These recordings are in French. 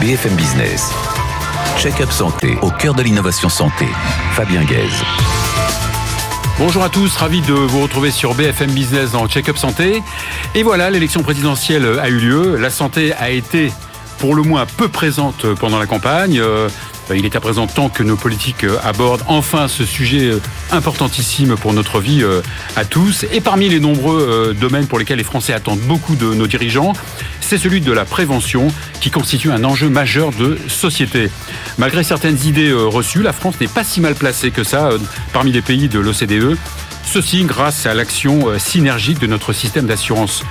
BFM Business. Check-up santé au cœur de l'innovation santé. Fabien Guèze. Bonjour à tous, ravi de vous retrouver sur BFM Business dans Check-up Santé. Et voilà, l'élection présidentielle a eu lieu. La santé a été pour le moins peu présente pendant la campagne. Euh, il est à présent temps que nos politiques abordent enfin ce sujet importantissime pour notre vie euh, à tous. Et parmi les nombreux euh, domaines pour lesquels les Français attendent beaucoup de nos dirigeants, c'est celui de la prévention qui constitue un enjeu majeur de société. Malgré certaines idées euh, reçues, la France n'est pas si mal placée que ça euh, parmi les pays de l'OCDE. Ceci grâce à l'action euh, synergique de notre système d'assurance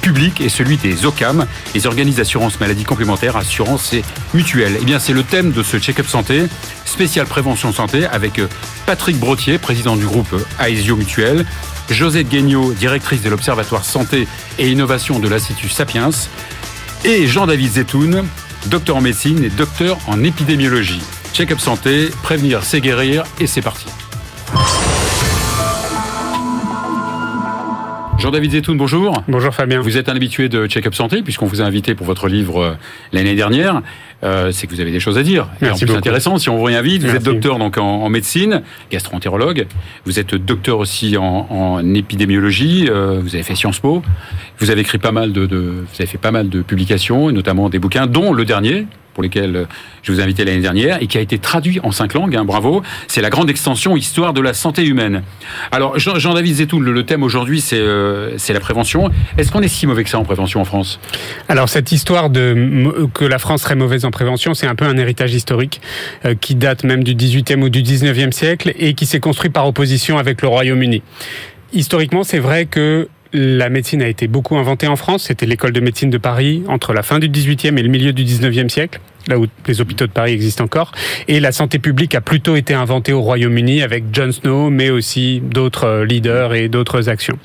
public et celui des OCAM, les organisations d'assurance maladie complémentaires, assurance et mutuelles. Eh bien, c'est le thème de ce check-up santé, spécial prévention santé, avec Patrick Brottier, président du groupe Aesio Mutuel, Josette Guignot, directrice de l'Observatoire Santé et Innovation de l'Institut Sapiens, et Jean-David Zetoun, docteur en médecine et docteur en épidémiologie. Check-up santé, prévenir, c'est guérir, et c'est parti. Jean-David Zetoun, bonjour. Bonjour Fabien. Vous êtes un habitué de Check-up Santé, puisqu'on vous a invité pour votre livre euh, l'année dernière. Euh, c'est que vous avez des choses à dire. Merci et intéressant, si on vous réinvite, vous Merci. êtes docteur donc en, en médecine, gastroentérologue. Vous êtes docteur aussi en, en épidémiologie. euh, vous avez fait Sciences Po. Vous avez écrit pas mal de, de- vous avez fait pas mal de publications, et notamment des bouquins, dont le dernier pour lesquels euh, je vous ai invité l'année dernière et qui a été traduit en cinq langues. hein, bravo. C'est la grande extension Histoire de la santé humaine. Alors Jean- Jean-David Zetoun, le, le thème aujourd'hui c'est euh, c'est la prévention. Est-ce qu'on est si mauvais que ça en prévention en France? Alors cette histoire que la France serait mauvaise en prévention, c'est un peu un héritage historique euh, qui date même du 18e ou du 19e siècle et qui s'est construit par opposition avec le Royaume-Uni. Historiquement, c'est vrai que la médecine a été beaucoup inventée en France. C'était l'école de médecine de Paris entre la fin du 18e et le milieu du 19e siècle, là où les hôpitaux de Paris existent encore. Et la santé publique a plutôt été inventée au Royaume-Uni avec John Snow, mais aussi d'autres euh, leaders et d'autres actions.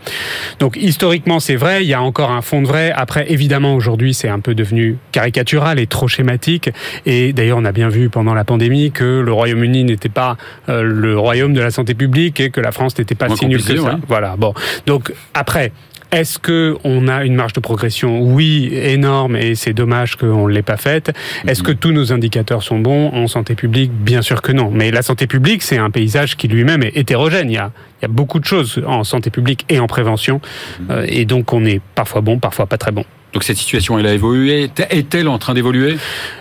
Donc historiquement, c'est vrai, il y a encore un fond de vrai. Après, évidemment, aujourd'hui, c'est un peu devenu caricatural et trop schématique. Et d'ailleurs, on a bien vu pendant la pandémie que le Royaume-Uni n'était pas euh, le royaume de la santé publique et que la France n'était pas Moins si nulle que compliqué, ça. ouais. Voilà. Bon. Donc après. Est-ce que on a une marge de progression? Oui, énorme, et c'est dommage qu'on ne l'ait pas faite. Est-ce Mhm. que tous nos indicateurs sont bons en santé publique? Bien sûr que non. Mais la santé publique, c'est un paysage qui lui-même est hétérogène. Il y a, il y a beaucoup de choses en santé publique et en prévention, Mhm. Euh, et donc on est parfois bon, parfois pas très bon. Donc cette situation elle a évolué. Est-elle en train d'évoluer?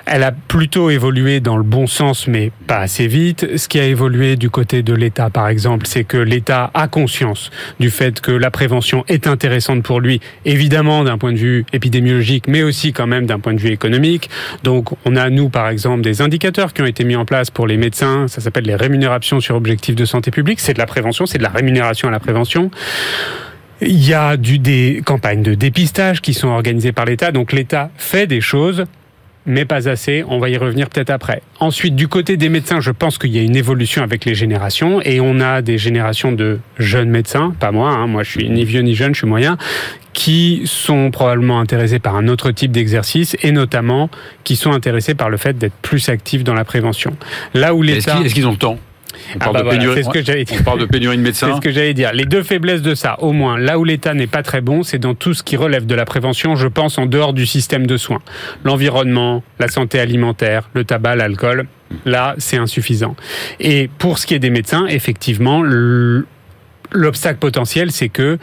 Elle a plutôt évolué dans le bon sens, mais pas assez vite. Ce qui a évolué du côté de l'État, par exemple, c'est que l'État a conscience du fait que la prévention est intéressante pour lui, évidemment d'un point de vue épidémiologique, mais aussi quand même d'un point de vue économique. Donc, on a, nous, par exemple, des indicateurs qui ont été mis en place pour les médecins. Ça s'appelle les rémunérations sur objectifs de santé publique. C'est de la prévention, c'est de la rémunération à la prévention. Il y a du, des campagnes de dépistage qui sont organisées par l'État. Donc l'État fait des choses, mais pas assez. On va y revenir peut-être après. Ensuite, du côté des médecins, je pense qu'il y a une évolution avec les générations et on a des générations de jeunes médecins, pas moi, hein, moi je suis ni vieux ni jeune, je suis moyen, qui sont probablement intéressés par un autre type d'exercice et notamment qui sont intéressés par le fait d'être plus actifs dans la prévention. Là où l'État... est-ce qu'ils ont le temps? On Ah parle, bah de voilà, pénurie, c'est ce que j'allais dire. on parle de pénurie de C'est médecins. ce que j'allais dire. Les deux faiblesses de ça, au moins, là où l'État n'est pas très bon, c'est dans tout ce qui relève de la prévention, je pense, en dehors du système de soins. L'environnement, la santé alimentaire, le tabac, l'alcool, là, c'est insuffisant. Et pour ce qui est des médecins, effectivement, L'obstacle potentiel, c'est que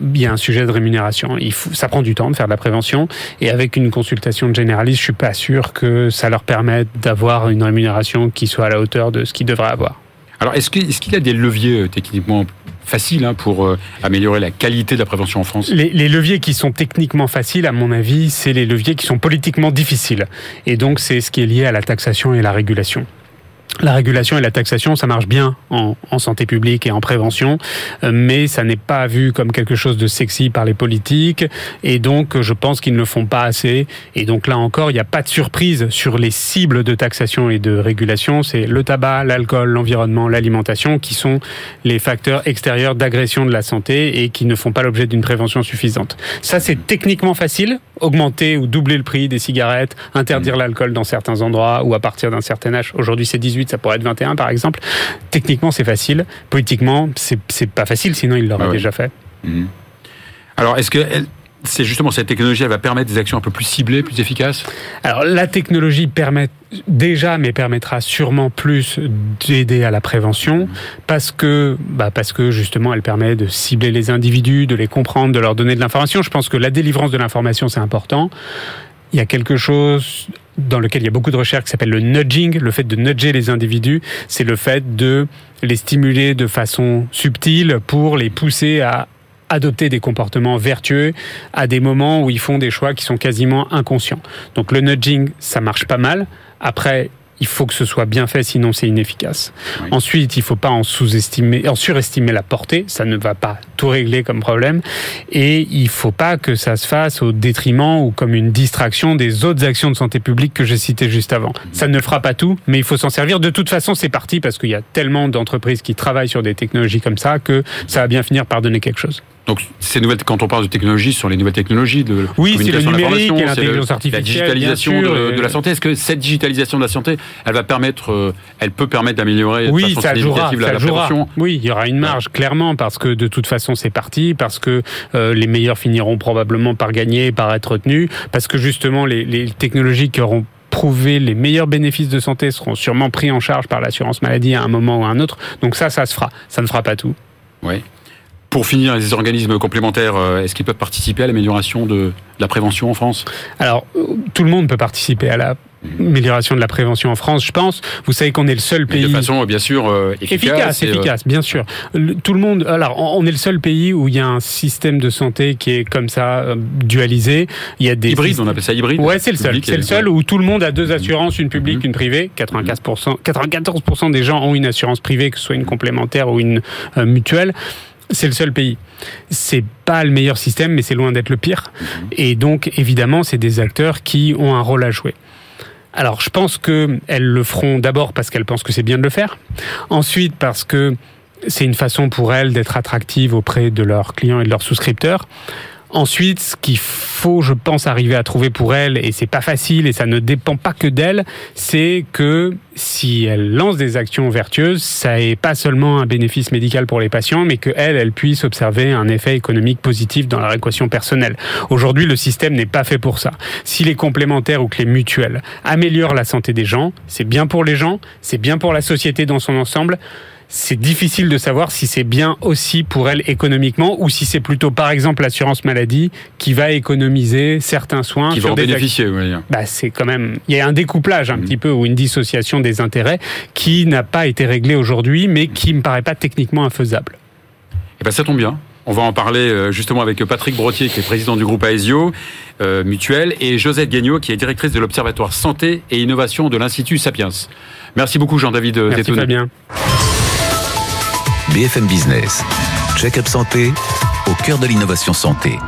il y a un sujet de rémunération. Il faut, ça prend du temps de faire de la prévention, et avec une consultation de généraliste, je suis pas sûr que ça leur permette d'avoir une rémunération qui soit à la hauteur de ce qu'ils devraient avoir. Alors est-ce qu'il y a des leviers euh, techniquement faciles hein, pour euh, améliorer la qualité de la prévention en France? Les, les leviers qui sont techniquement faciles, à mon avis, c'est les leviers qui sont politiquement difficiles. Et donc, c'est ce qui est lié à la taxation et la régulation. La régulation et la taxation, ça marche bien en, en santé publique et en prévention, euh, mais ça n'est pas vu comme quelque chose de sexy par les politiques, et donc euh, je pense qu'ils ne le font pas assez. Et donc là encore, il n'y a pas de surprise sur les cibles de taxation et de régulation. C'est le tabac, l'alcool, l'environnement, l'alimentation qui sont les facteurs extérieurs d'agression de la santé et qui ne font pas l'objet d'une prévention suffisante. Ça, c'est techniquement facile, augmenter ou doubler le prix des cigarettes, interdire l'alcool dans certains endroits ou à partir d'un certain âge. Aujourd'hui, c'est 18, ça pourrait être 21 par exemple. Techniquement, c'est facile. Politiquement, c'est pas facile, sinon il l'aurait Ah ouais. déjà fait. Mhm. Alors est-ce que c'est justement cette technologie, elle va permettre des actions un peu plus ciblées, plus efficaces Alors la technologie permet déjà, mais permettra sûrement plus d'aider à la prévention, parce que, bah parce que justement, elle permet de cibler les individus, de les comprendre, de leur donner de l'information. Je pense que la délivrance de l'information, c'est important. Il y a quelque chose dans lequel il y a beaucoup de recherches qui s'appelle le nudging, le fait de nudger les individus, c'est le fait de les stimuler de façon subtile pour les pousser à adopter des comportements vertueux à des moments où ils font des choix qui sont quasiment inconscients. Donc le nudging, ça marche pas mal. Après, il faut que ce soit bien fait, sinon c'est inefficace. Ensuite, il faut pas en sous-estimer, en surestimer la portée, ça ne va pas tout régler comme problème. Et il faut pas que ça se fasse au détriment ou comme une distraction des autres actions de santé publique que j'ai citées juste avant. Ça ne fera pas tout, mais il faut s'en servir. De toute façon, c'est parti parce qu'il y a tellement d'entreprises qui travaillent sur des technologies comme ça que ça va bien finir par donner quelque chose. Donc, ces nouvelles, quand on parle de technologie, ce sont les nouvelles technologies de oui, c'est le numérique l'intelligence artificielle, la digitalisation de, la santé. Est-ce que cette digitalisation de la santé, elle va permettre, euh, elle peut permettre d'améliorer oui, de façon ça jouera, la, prévention? Oui, il y aura une marge clairement parce que de toute façon c'est parti, parce que euh, les meilleurs finiront probablement par gagner, par être retenus, parce que justement les, les technologies qui auront prouvé les meilleurs bénéfices de santé seront sûrement pris en charge par l'assurance maladie à un moment ou à un autre. Donc ça, ça se fera. Ça ne fera pas tout. Oui. Pour finir, les organismes complémentaires, euh, est-ce qu'ils peuvent participer à l'amélioration de la prévention en France? Alors, euh, tout le monde peut participer à la amélioration de la prévention en France, je pense. Vous savez qu'on est le seul pays. de façon, bien sûr, euh, efficace. Efficace, bien sûr. tout le monde. Alors, on est le seul pays où il y a un système de santé qui est comme ça dualisé. Il y a des hybride, on appelle ça hybride. Ouais, c'est le seul. C'est le seul où tout le monde a deux assurances, une publique, mhm. une privée. 95%, 94% des gens ont une assurance privée, que ce soit une complémentaire ou une mutuelle c'est le seul pays. C'est pas le meilleur système, mais c'est loin d'être le pire. Mhm. Et donc, évidemment, c'est des acteurs qui ont un rôle à jouer. Alors, je pense qu'elles le feront d'abord parce qu'elles pensent que c'est bien de le faire. Ensuite, parce que c'est une façon pour elles d'être attractives auprès de leurs clients et de leurs souscripteurs. Ensuite, ce qu'il faut, je pense, arriver à trouver pour elle, et c'est pas facile et ça ne dépend pas que d'elle, c'est que si elle lance des actions vertueuses, ça n'est pas seulement un bénéfice médical pour les patients, mais qu'elle, elle puisse observer un effet économique positif dans leur équation personnelle. Aujourd'hui, le système n'est pas fait pour ça. Si les complémentaires ou que les mutuelles améliorent la santé des gens, c'est bien pour les gens, c'est bien pour la société dans son ensemble c'est difficile de savoir si c'est bien aussi pour elle économiquement ou si c'est plutôt par exemple l'assurance maladie qui va économiser certains soins qui vont bénéficier oui. bah c'est quand même il y a un découplage un mm. petit peu ou une dissociation des intérêts qui n'a pas été réglé aujourd'hui mais qui me paraît pas techniquement infaisable. Eh ben ça tombe bien. On va en parler euh, justement avec Patrick Brottier, qui est président du groupe Aesio euh, Mutuel, et Josette Gagnot, qui est directrice de l'Observatoire Santé et Innovation de l'Institut Sapiens. Merci beaucoup, Jean-David Merci bien. BFM Business. Check-up santé au cœur de l'innovation santé.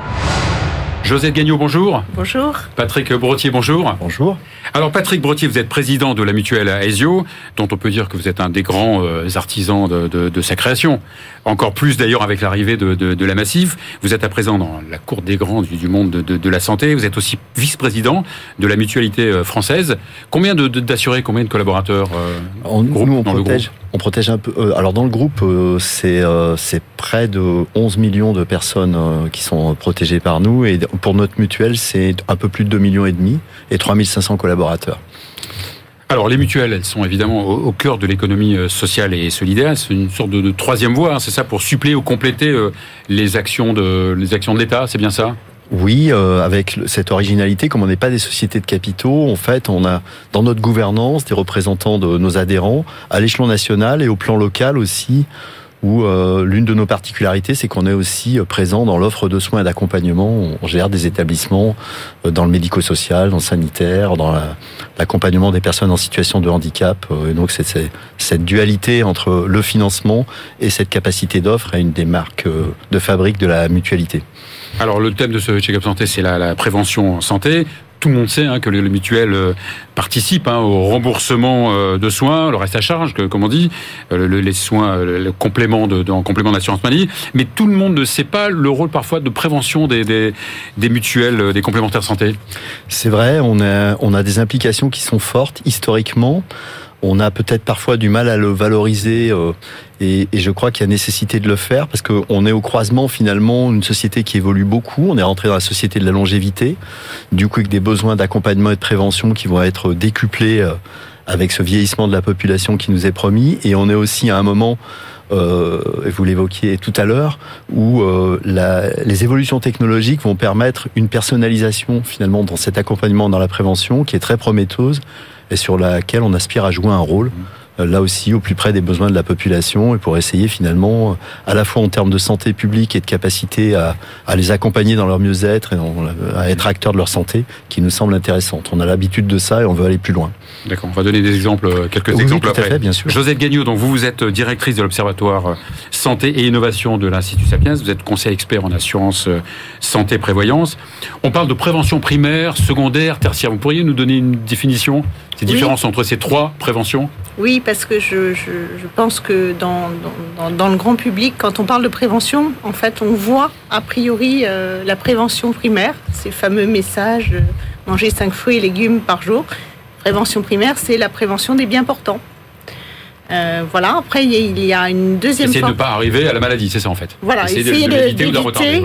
Josette Gagnot, bonjour. Bonjour. Patrick Brottier, bonjour. Bonjour. Alors Patrick Brottier, vous êtes président de la mutuelle Aesio, dont on peut dire que vous êtes un des grands euh, artisans de, sa création. Encore plus d'ailleurs avec l'arrivée de, la Massif. Vous êtes à présent dans la cour des grands du, monde de, la santé. Vous êtes aussi vice-président de la mutualité euh, française. Combien d'assurés, combien de collaborateurs euh, on, nous, on protège, on protège un peu. alors dans le groupe, c'est c'est près de 11 millions de personnes qui sont protégées par nous et pour notre mutuelle, c'est un peu plus de 2 millions et demi et 3500 collaborateurs. Alors les mutuelles, elles sont évidemment au, cœur de l'économie euh, sociale et solidaire. C'est une sorte de, troisième voie, hein, c'est ça, pour suppléer ou compléter euh, les actions de les actions de l'État, c'est bien ça? Oui, euh, avec cette originalité, comme on n'est pas des sociétés de capitaux, en fait, on a dans notre gouvernance des représentants de nos adhérents à l'échelon national et au plan local aussi où euh, l'une de nos particularités, c'est qu'on est aussi euh, présent dans l'offre de soins et d'accompagnement. On gère des établissements euh, dans le médico-social, dans le sanitaire, dans l'accompagnement des personnes en situation de handicap. Et donc, c'est cette dualité entre le financement et cette capacité d'offre est une des marques de fabrique de la mutualité. Alors, le thème de ce check-up santé, c'est la, la prévention santé tout le monde sait hein, que les, mutuelles euh, participent hein, au remboursement euh, de soins, le reste à charge, comme on dit, euh, les soins, le complément de, en complément d'assurance maladie. Mais tout le monde ne sait pas le rôle parfois de prévention des, des, mutuelles, des complémentaires santé. C'est vrai, on a des implications qui sont fortes historiquement. On a peut-être parfois du mal à le valoriser euh, et, je crois qu'il y a nécessité de le faire parce qu'on est au croisement finalement une société qui évolue beaucoup. On est rentré dans la société de la longévité, du coup avec des besoins d'accompagnement et de prévention qui vont être décuplés euh, avec ce vieillissement de la population qui nous est promis. Et on est aussi à un moment euh, vous l'évoquiez tout à l'heure, où euh, les évolutions technologiques vont permettre une personnalisation finalement dans cet accompagnement dans la prévention qui est très prometteuse et sur laquelle on aspire à jouer un rôle. Euh, là aussi au plus près des besoins de la population et pour essayer finalement, euh, à la fois en termes de santé publique et de capacité à, à les accompagner dans leur mieux-être et à être acteurs de leur santé, qui nous semble intéressante. On a l'habitude de ça et on veut aller plus loin. D'accord, on va donner des exemples, euh, quelques exemples tout après. bien sûr. Josette Gagnon, donc vous, vous êtes directrice de l'Observatoire Santé et Innovation de l'Institut Sapiens, vous êtes conseil expert en assurance santé prévoyance. On parle de prévention primaire, secondaire, tertiaire. Vous pourriez nous donner une définition, ces différences entre ces trois préventions Oui, parce que je, pense que dans, dans, le grand public, quand on parle de prévention, en fait, on voit a priori euh, la prévention primaire, ces fameux messages euh, manger 5 fruits et légumes par jour. Prévention primaire, c'est la prévention des biens portants. Euh, voilà. Après, il y a une deuxième. Essayer de ne pas arriver à la maladie, c'est ça en fait. Voilà. Essayer, d'éviter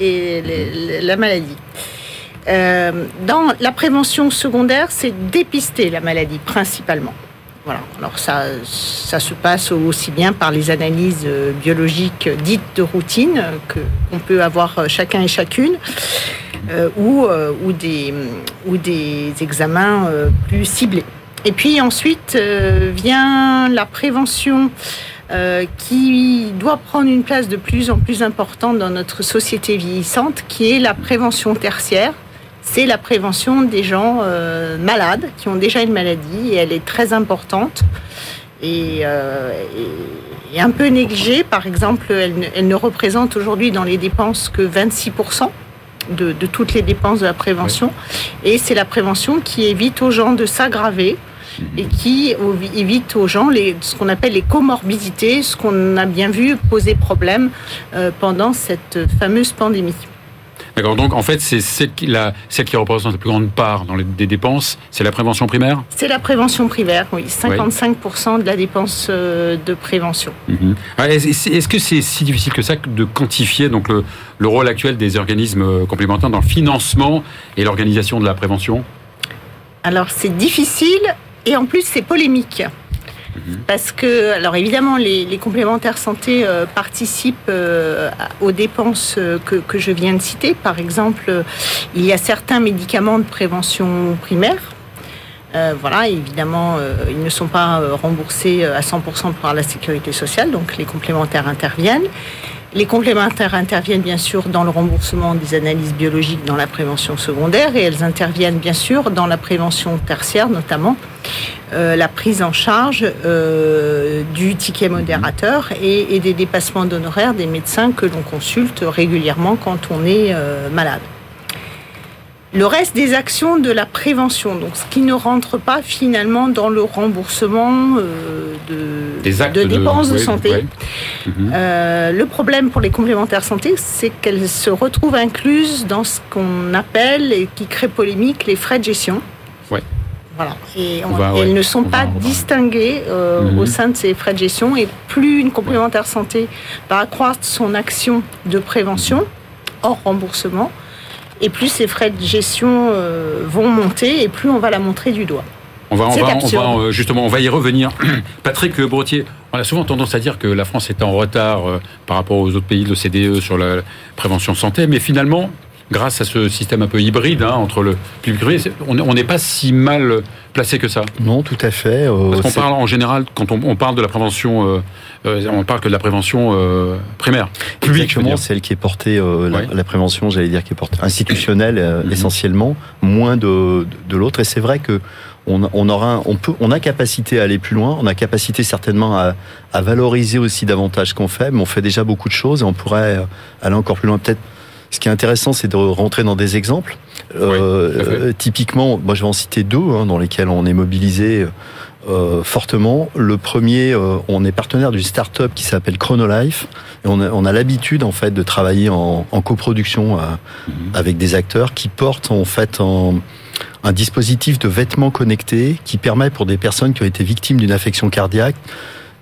et, la maladie. Dans la prévention secondaire, c'est dépister la maladie principalement. Voilà. Alors ça, ça se passe aussi bien par les analyses euh, biologiques dites de routine que qu'on peut avoir euh, chacun et chacune, euh, ou, ou, des, ou des examens plus ciblés. Et puis ensuite vient la prévention qui doit prendre une place de plus en plus importante dans notre société vieillissante, qui est la prévention tertiaire, c'est la prévention des gens euh, malades qui ont déjà une maladie et elle est très importante et, euh, un peu négligée. Par exemple, elle, ne représente aujourd'hui dans les dépenses que 26%. De, toutes les dépenses de la prévention. Et c'est la prévention qui évite aux gens de s'aggraver et qui évite aux gens ce qu'on appelle les comorbidités, ce qu'on a bien vu poser problème euh, pendant cette fameuse pandémie. D'accord. Donc, en fait, c'est celle qui, celle qui représente la plus grande part dans les, des dépenses, c'est la prévention primaire C'est la prévention primaire, oui. 55% de la dépense euh, de prévention. Mhm. Est-ce que c'est si difficile que ça de quantifier donc, le, le rôle actuel des organismes euh, complémentaires dans le financement et l'organisation de la prévention? Alors, c'est difficile et en plus, c'est polémique. Mhm. Parce que, alors évidemment, les, complémentaires santé euh, participent euh, aux dépenses euh, que, je viens de citer. Par exemple, il y a certains médicaments de prévention primaire. voilà, évidemment, ils ne sont pas remboursés à 100% par la sécurité sociale, donc les complémentaires interviennent. Les complémentaires interviennent bien sûr dans le remboursement des analyses biologiques dans la prévention secondaire et elles interviennent bien sûr dans la prévention tertiaire notamment. Euh, la prise en charge euh, du ticket modérateur et, des dépassements d'honoraires des médecins que l'on consulte régulièrement quand on est euh, malade. Le reste des actions de la prévention, donc ce qui ne rentre pas finalement dans le remboursement de, de, dépenses de, santé. Mhm. le problème pour les complémentaires santé, c'est qu'elles se retrouvent incluses dans ce qu'on appelle et qui crée polémique les frais de gestion. Et, elles ne sont pas distinguées euh, mhm. au sein de ces frais de gestion. Et plus une complémentaire santé va accroître son action de prévention hors remboursement, et plus ces frais de gestion euh, vont monter, et plus on va la montrer du doigt. On va, euh, justement, on va y revenir. Patrick Brottier, on a souvent tendance à dire que la France est en retard par rapport aux autres pays de l'OCDE sur la prévention santé, mais finalement, grâce à ce système un peu hybride hein, entre le public et privé, on n'est pas si mal placé que ça. Non, tout à fait. Euh, Parce qu'on parle en général, quand on, parle de la prévention, euh, euh, on parle que de la prévention primaire. Exactement, celle qui est portée, la, prévention, j'allais dire, qui est portée institutionnelle mhm. essentiellement, moins de, de l'autre. Et c'est vrai que on, aura, on peut, on a capacité à aller plus loin, on a capacité certainement à, à valoriser aussi davantage ce qu'on fait, mais on fait déjà beaucoup de choses et on pourrait aller encore plus loin. Peut-être ce qui est intéressant, c'est de rentrer dans des exemples. Euh, typiquement, moi je vais en citer deux hein, dans lesquels on est mobilisé euh, fortement. Le premier, euh, on est partenaire d'une start-up qui s'appelle Chronolife. Et on a, on a l'habitude en fait de travailler en, en coproduction mhm. avec des acteurs qui portent en fait en, un dispositif de vêtements connectés qui permet pour des personnes qui ont été victimes d'une affection cardiaque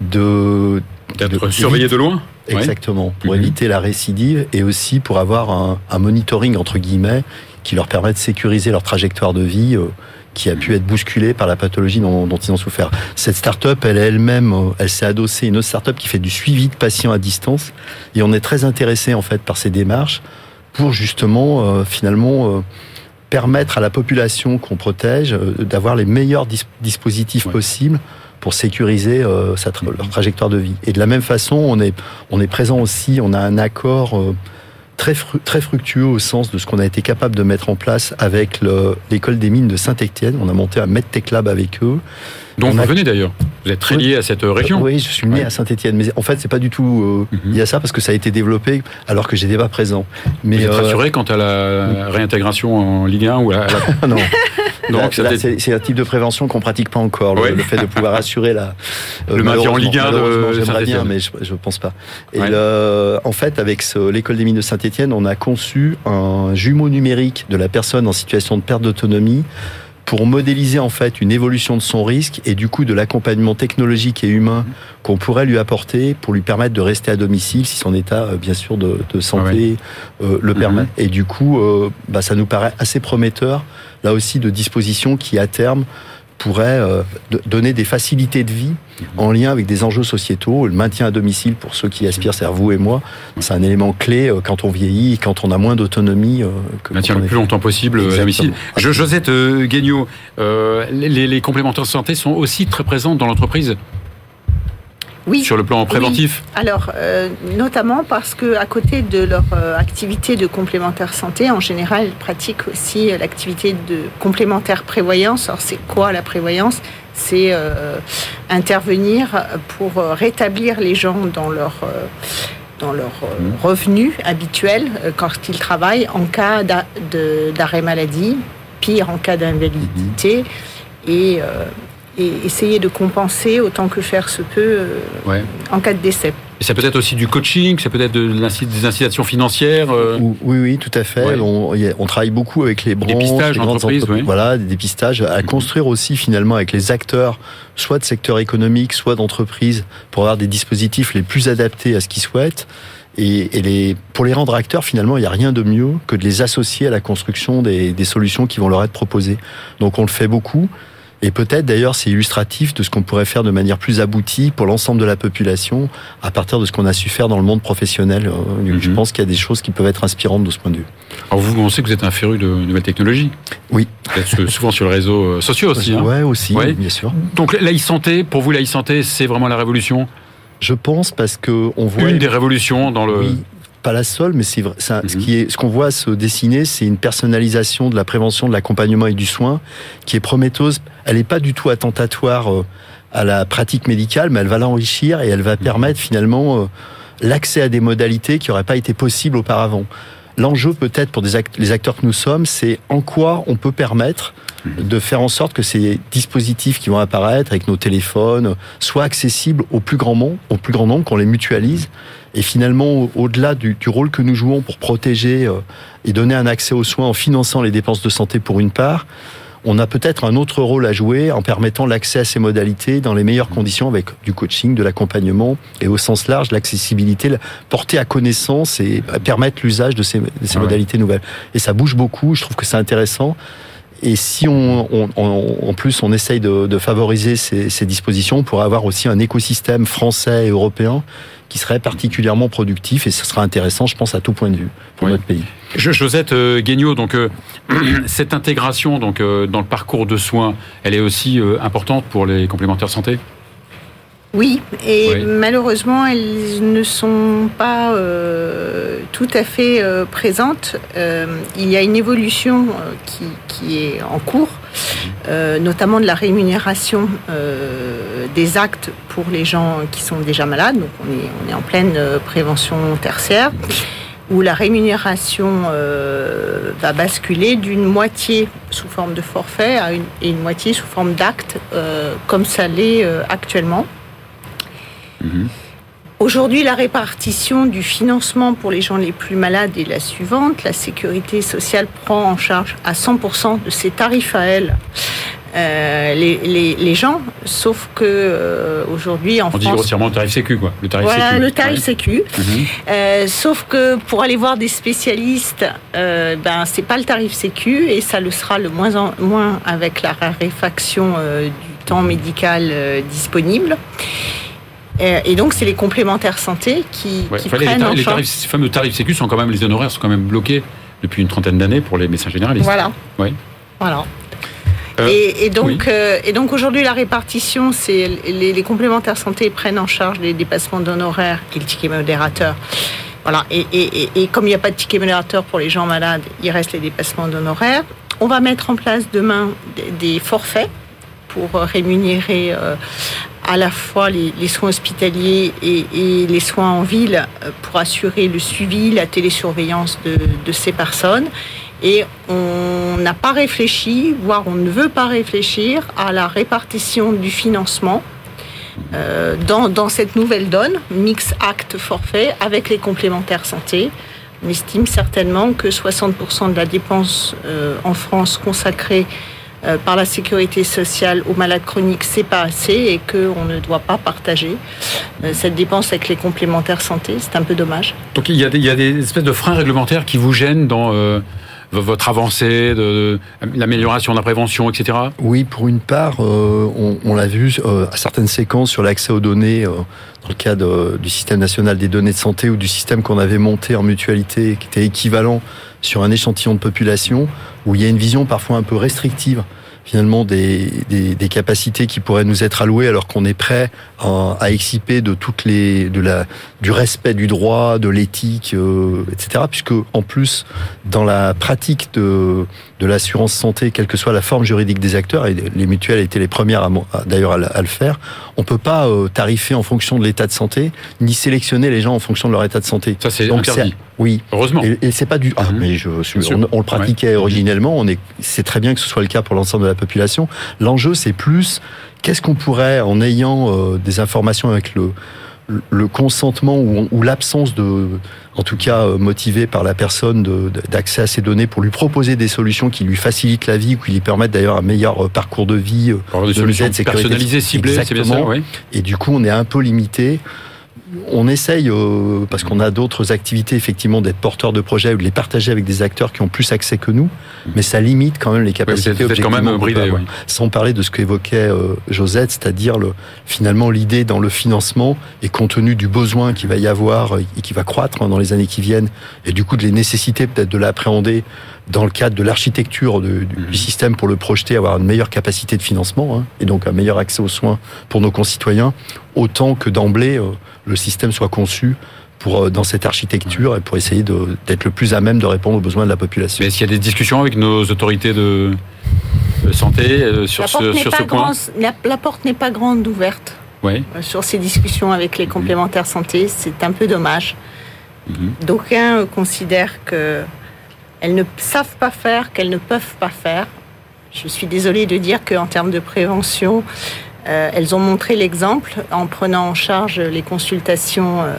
de d'être surveillé de loin. Exactement, pour mhm. éviter la récidive et aussi pour avoir un, un, monitoring entre guillemets qui leur permet de sécuriser leur trajectoire de vie euh, qui a pu être bousculée par la pathologie dont, dont ils ont souffert. Cette start-up, elle elle-même, euh, elle s'est adossée à une autre start-up qui fait du suivi de patients à distance et on est très intéressé en fait par ces démarches pour justement euh, finalement permettre à la population qu'on protège d'avoir les meilleurs dispositifs possibles pour sécuriser euh, sa leur trajectoire de vie. Et de la même façon, on est, on est présent aussi, on a un accord euh, très, très fructueux au sens de ce qu'on a été capable de mettre en place avec l'école des mines de Saint-Étienne. On a monté un MedTech Lab avec eux. Donc vous venez d'ailleurs. Vous êtes très lié à cette région. Oui, je suis né à Saint-Etienne, mais en fait c'est pas du tout euh, mhm. lié à ça parce que ça a été développé alors que j'étais pas présent. Mais vous êtes euh, rassuré quant à la réintégration en Ligue 1 ou à la... non. Donc c'est un type de prévention qu'on pratique pas encore. Le, fait de pouvoir assurer la euh, le maintien en Ligue 1 de J'aimerais bien, mais je, je pense pas. Et en fait, avec l'école des mines de Saint-Etienne, on a conçu un jumeau numérique de la personne en situation de perte d'autonomie pour modéliser en fait une évolution de son risque et du coup de l'accompagnement technologique et humain qu'on pourrait lui apporter pour lui permettre de rester à domicile si son état euh, bien sûr de, santé euh, le permet. Mhm. Et du coup, euh, bah, ça nous paraît assez prometteur là aussi de dispositions qui à terme pourrait euh, donner des facilités de vie en lien avec des enjeux sociétaux. Le maintien à domicile, pour ceux qui aspirent, c'est vous et moi, c'est un élément clé euh, quand on vieillit quand on a moins d'autonomie. Euh, maintien le plus longtemps possible à domicile. Josette Guignot, les, les complémentaires de santé sont aussi très présents dans l'entreprise oui. Sur le plan préventif Alors, euh, notamment parce que à côté de leur euh, activité de complémentaire santé, en général, ils pratiquent aussi euh, l'activité de complémentaire prévoyance. Alors, c'est quoi la prévoyance? C'est intervenir pour rétablir les gens dans leur dans leur mmh. revenu habituel quand ils travaillent en cas d'arrêt maladie, pire en cas d'invalidité. Mmh. Et et essayer de compenser autant que faire se peut euh, en cas de décès. Et ça peut être aussi du coaching, ça peut être de, des incitations financières. Euh. Oui, oui, tout à fait. On, travaille beaucoup avec les branches, dépistages, les entreprises, voilà, des dépistages, à mhm. construire aussi finalement avec les acteurs, soit de secteur économique, soit d'entreprise, pour avoir des dispositifs les plus adaptés à ce qu'ils souhaitent. Et, les, pour les rendre acteurs, finalement, il n'y a rien de mieux que de les associer à la construction des, des solutions qui vont leur être proposées. Donc on le fait beaucoup. Et peut-être d'ailleurs c'est illustratif de ce qu'on pourrait faire de manière plus aboutie pour l'ensemble de la population à partir de ce qu'on a su faire dans le monde professionnel. Euh, je mhm. pense qu'il y a des choses qui peuvent être inspirantes de ce point de vue. Alors vous, on sait que vous êtes un féru de nouvelles technologies? Oui. Souvent sur les réseaux euh, sociaux aussi. Hein. Ouais, aussi, bien sûr. Donc la santé pour vous la santé c'est vraiment la révolution? Je pense parce que on voit... Une des révolutions dans le pas la seule, mais c'est ce mhm. qui est ce qu'on voit se dessiner, c'est une personnalisation de la prévention, de l'accompagnement et du soin qui est prometteuse. Elle n'est pas du tout attentatoire euh, à la pratique médicale, mais elle va l'enrichir et elle va mhm. permettre finalement euh, l'accès à des modalités qui n'auraient pas été possibles auparavant. L'enjeu peut-être pour les acteurs que nous sommes, c'est en quoi on peut permettre. De faire en sorte que ces dispositifs qui vont apparaître avec nos téléphones soient accessibles au plus grand nombre, au plus grand nombre, qu'on les mutualise et finalement, au-delà du, rôle que nous jouons pour protéger euh, et donner un accès aux soins en finançant les dépenses de santé pour une part, on a peut-être un autre rôle à jouer en permettant l'accès à ces modalités dans les meilleures conditions avec du coaching, de l'accompagnement et au sens large l'accessibilité, porter à connaissance et permettre l'usage de ces, modalités nouvelles. Et ça bouge beaucoup, je trouve que c'est intéressant. Et si on, en plus on essaye de, favoriser ces, ces, dispositions, on pourrait avoir aussi un écosystème français et européen qui serait particulièrement productif et ce sera intéressant, je pense, à tout point de vue pour notre pays. Josette euh, Guignot, donc euh, cette intégration donc euh, dans le parcours de soins, elle est aussi importante pour les complémentaires santé? Oui, et malheureusement, elles ne sont pas tout à fait présentes. il y a une évolution qui, qui, est en cours, notamment de la rémunération des actes pour les gens qui sont déjà malades. Donc on est, on est en pleine euh, prévention tertiaire où la rémunération euh, va basculer d'une moitié sous forme de forfait à une, et une moitié sous forme d'acte, euh, comme ça l'est actuellement. Mhm. Aujourd'hui, la répartition du financement pour les gens les plus malades est la suivante. La sécurité sociale prend en charge à 100% de ses tarifs à elle euh, les, les, les, gens, sauf que euh, aujourd'hui en On France, dit grossièrement le tarif sécu, quoi. Le tarif voilà sécu. le tarif Ouais. sécu. Mhm. Euh, sauf que pour aller voir des spécialistes, ben c'est pas le tarif sécu et ça le sera le moins en moins avec la raréfaction du temps médical euh, disponible. Euh, et donc c'est les complémentaires santé qui, Ouais. qui Enfin, les, prennent en les charge. tarifs, ces fameux tarifs sécu sont quand même, les honoraires sont quand même bloqués depuis une trentaine d'années pour les médecins généralistes. Voilà. Ouais. Voilà. Euh, et, et donc, oui. euh, et donc aujourd'hui, la répartition, c'est les, les complémentaires santé prennent en charge les dépassements d'honoraires et le ticket modérateur. Voilà. Et, et, et, comme il n'y a pas de ticket modérateur pour les gens malades, il reste les dépassements d'honoraires. On va mettre en place demain des, des forfaits pour rémunérer euh, à la fois les, soins hospitaliers et, les soins en ville euh, pour assurer le suivi, la télésurveillance de, ces personnes. Et on n'a pas réfléchi, voire on ne veut pas réfléchir à la répartition du financement euh, dans, cette nouvelle donne, mix acte forfait, avec les complémentaires santé. On estime certainement que 60% de la dépense euh, en France consacrée par la sécurité sociale aux malades chroniques, c'est pas assez et qu'on ne doit pas partager euh, cette dépense avec les complémentaires santé. C'est un peu dommage. Donc il y, a des, il y a des espèces de freins réglementaires qui vous gênent dans euh, votre avancée, l'amélioration de la prévention, etc. Oui, pour une part, euh, on, l'a vu euh, à certaines séquences sur l'accès aux données euh, dans le cadre du système national des données de santé ou du système qu'on avait monté en mutualité, qui était équivalent sur un échantillon de population, où il y a une vision parfois un peu restrictive finalement des, des, des capacités qui pourraient nous être allouées alors qu'on est prêt à, à exciper de toutes les de la du respect du droit, de l'éthique, euh, etc. Puisque en plus dans la pratique de de l'assurance santé, quelle que soit la forme juridique des acteurs, et les mutuelles étaient les premières à, d'ailleurs à, le- faire, on peut pas euh, tarifer en fonction de l'état de santé, ni sélectionner les gens en fonction de leur état de santé. Ça, c'est Donc interdit. Oui, Heureusement. et, et c'est pas du. Ah, Mhm. mais je. On, on le pratiquait originellement. On est. C'est très bien que ce soit le cas pour l'ensemble de la population. L'enjeu, c'est plus qu'est-ce qu'on pourrait, en ayant euh, des informations avec le le consentement ou, ou l'absence de, en tout cas euh, motivé par la personne de- de- d'accès à ces données pour lui proposer des solutions qui lui facilitent la vie ou qui lui permettent d'ailleurs un meilleur euh, parcours de vie. euh, des de solutions l'aide sécurité. personnalisées, ciblées, c'est bien ça, oui. Et du coup, on est un peu limité. On essaye, euh, parce qu'on a d'autres activités, effectivement, d'être porteur de projets ou de les partager avec des acteurs qui ont plus accès que nous, mais ça limite quand même les capacités. quand même bridé, oui. Sans parler de ce qu'évoquait euh, Josette, c'est-à-dire le, finalement l'idée dans le financement et compte tenu du besoin qu'il va y avoir euh, et qui va croître hein, dans les années qui viennent, et du coup de les nécessités peut-être de l'appréhender dans le cadre de l'architecture du, Mhm. du système pour le projeter, avoir une meilleure capacité de financement hein, et donc un meilleur accès aux soins pour nos concitoyens, autant que d'emblée euh, le système soit conçu pour euh, dans cette architecture et pour essayer d'être le plus à même de répondre aux besoins de la population. Mais est-ce qu'il y a des discussions avec nos autorités de, de santé euh, sur la ce, sur ce point la, la porte n'est pas grande ouverte. Oui. Euh, sur ces discussions avec les complémentaires santé. C'est un peu dommage. Mhm. D'aucuns euh, considèrent que elles ne savent pas faire, qu'elles ne peuvent pas faire. Je suis désolée de dire qu'en termes de prévention, euh, elles ont montré l'exemple en prenant en charge les consultations euh,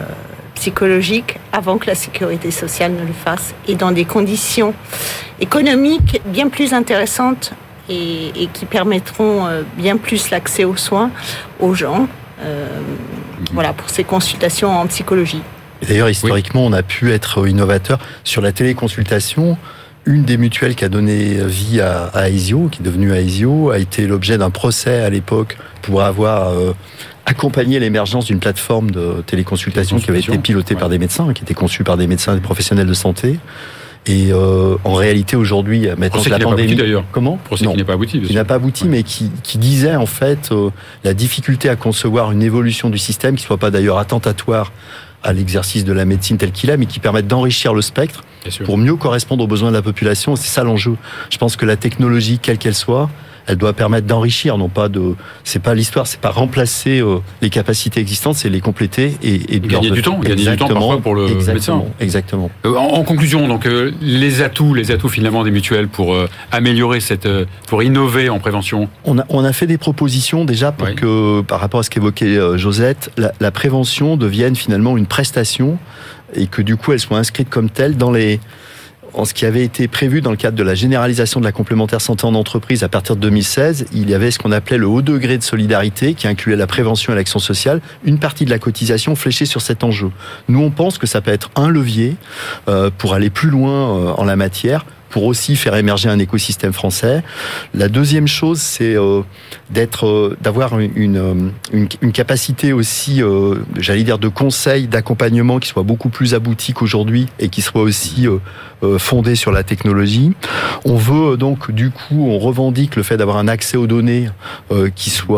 psychologiques avant que la sécurité sociale ne le fasse et dans des conditions économiques bien plus intéressantes et, et qui permettront euh, bien plus l'accès aux soins aux gens. euh, voilà, pour ces consultations en psychologie. D'ailleurs, historiquement, on a pu être innovateur sur la téléconsultation. Une des mutuelles qui a donné vie à, à Aesio, qui est devenue Aesio, a été l'objet d'un procès à l'époque pour avoir euh, accompagné l'émergence d'une plateforme de téléconsultation qui avait été pilotée Ouais. par des médecins, qui était conçue par des médecins et des professionnels de santé. Et euh, en réalité, aujourd'hui, maintenant que la n'a pas abouti pandémie, d'ailleurs. comment? Procès qui n'est pas abouti. sûr. n'a pas abouti, Ouais. mais qui, qui disait en fait euh, la difficulté à concevoir une évolution du système qui soit pas d'ailleurs attentatoire à l'exercice de la médecine tel qu'il est, mais qui permette d'enrichir le spectre pour mieux correspondre aux besoins de la population. C'est ça l'enjeu. Je pense que la technologie, quelle qu'elle soit, elle doit permettre d'enrichir, non pas de. C'est pas l'histoire, c'est pas remplacer euh, les capacités existantes, c'est les compléter et, et gagner du temps, gagner du temps parfois pour le exactement, médecin. Exactement. Euh, en, en, conclusion, donc euh, les atouts, les atouts finalement des mutuelles pour euh, améliorer cette, euh, pour innover en prévention. On a, on a fait des propositions déjà pour Oui. que, par rapport à ce qu'évoquait euh, Josette, la, la prévention devienne finalement une prestation et que du coup elle soit inscrite comme telle dans les en ce qui avait été prévu dans le cadre de la généralisation de la complémentaire santé en entreprise à partir de 2016, il y avait ce qu'on appelait le haut degré de solidarité qui incluait la prévention et l'action sociale, une partie de la cotisation fléchée sur cet enjeu. Nous, on pense que ça peut être un levier euh, pour aller plus loin euh, en la matière pour aussi faire émerger un écosystème français. La deuxième chose, c'est euh, d'être, d'avoir une, une, capacité aussi, j'allais dire, de conseil, d'accompagnement qui soit beaucoup plus abouti qu'aujourd'hui et qui soit aussi euh, euh, fondé sur la technologie. On veut euh, donc, du coup, on revendique le fait d'avoir un accès aux données euh, qui soit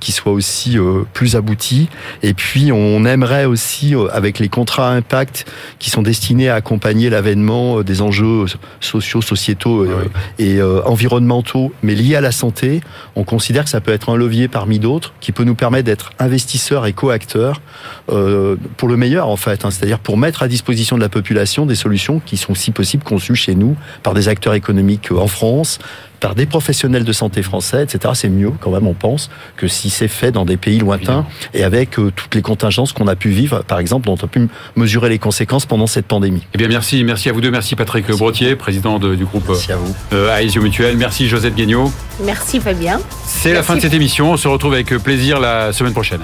qui soit aussi plus abouti. Et puis, on aimerait aussi, avec les contrats à impact qui sont destinés à accompagner l'avènement des enjeux sociaux, sociétaux euh, et environnementaux, mais liés à la santé, on considère que ça peut être un levier parmi d'autres qui peut nous permettre d'être investisseurs et co-acteurs pour le meilleur en fait, hein, c'est-à-dire pour mettre à disposition de la population des solutions qui sont si possible conçues chez nous par des acteurs économiques euh, en France, par des professionnels de santé français, etc. C'est mieux quand même, on pense, que si c'est fait dans des pays lointains et avec euh, toutes les contingences qu'on a pu vivre, par exemple, dont on a pu mesurer les conséquences pendant cette pandémie. Eh bien, merci, merci à vous deux, merci Patrick Merci. Brotier, président de- du groupe Merci à vous. euh, Aesio Mutuel, merci Josette Guignot. Merci Fabien. C'est la fin de cette émission, on se retrouve avec plaisir la semaine prochaine.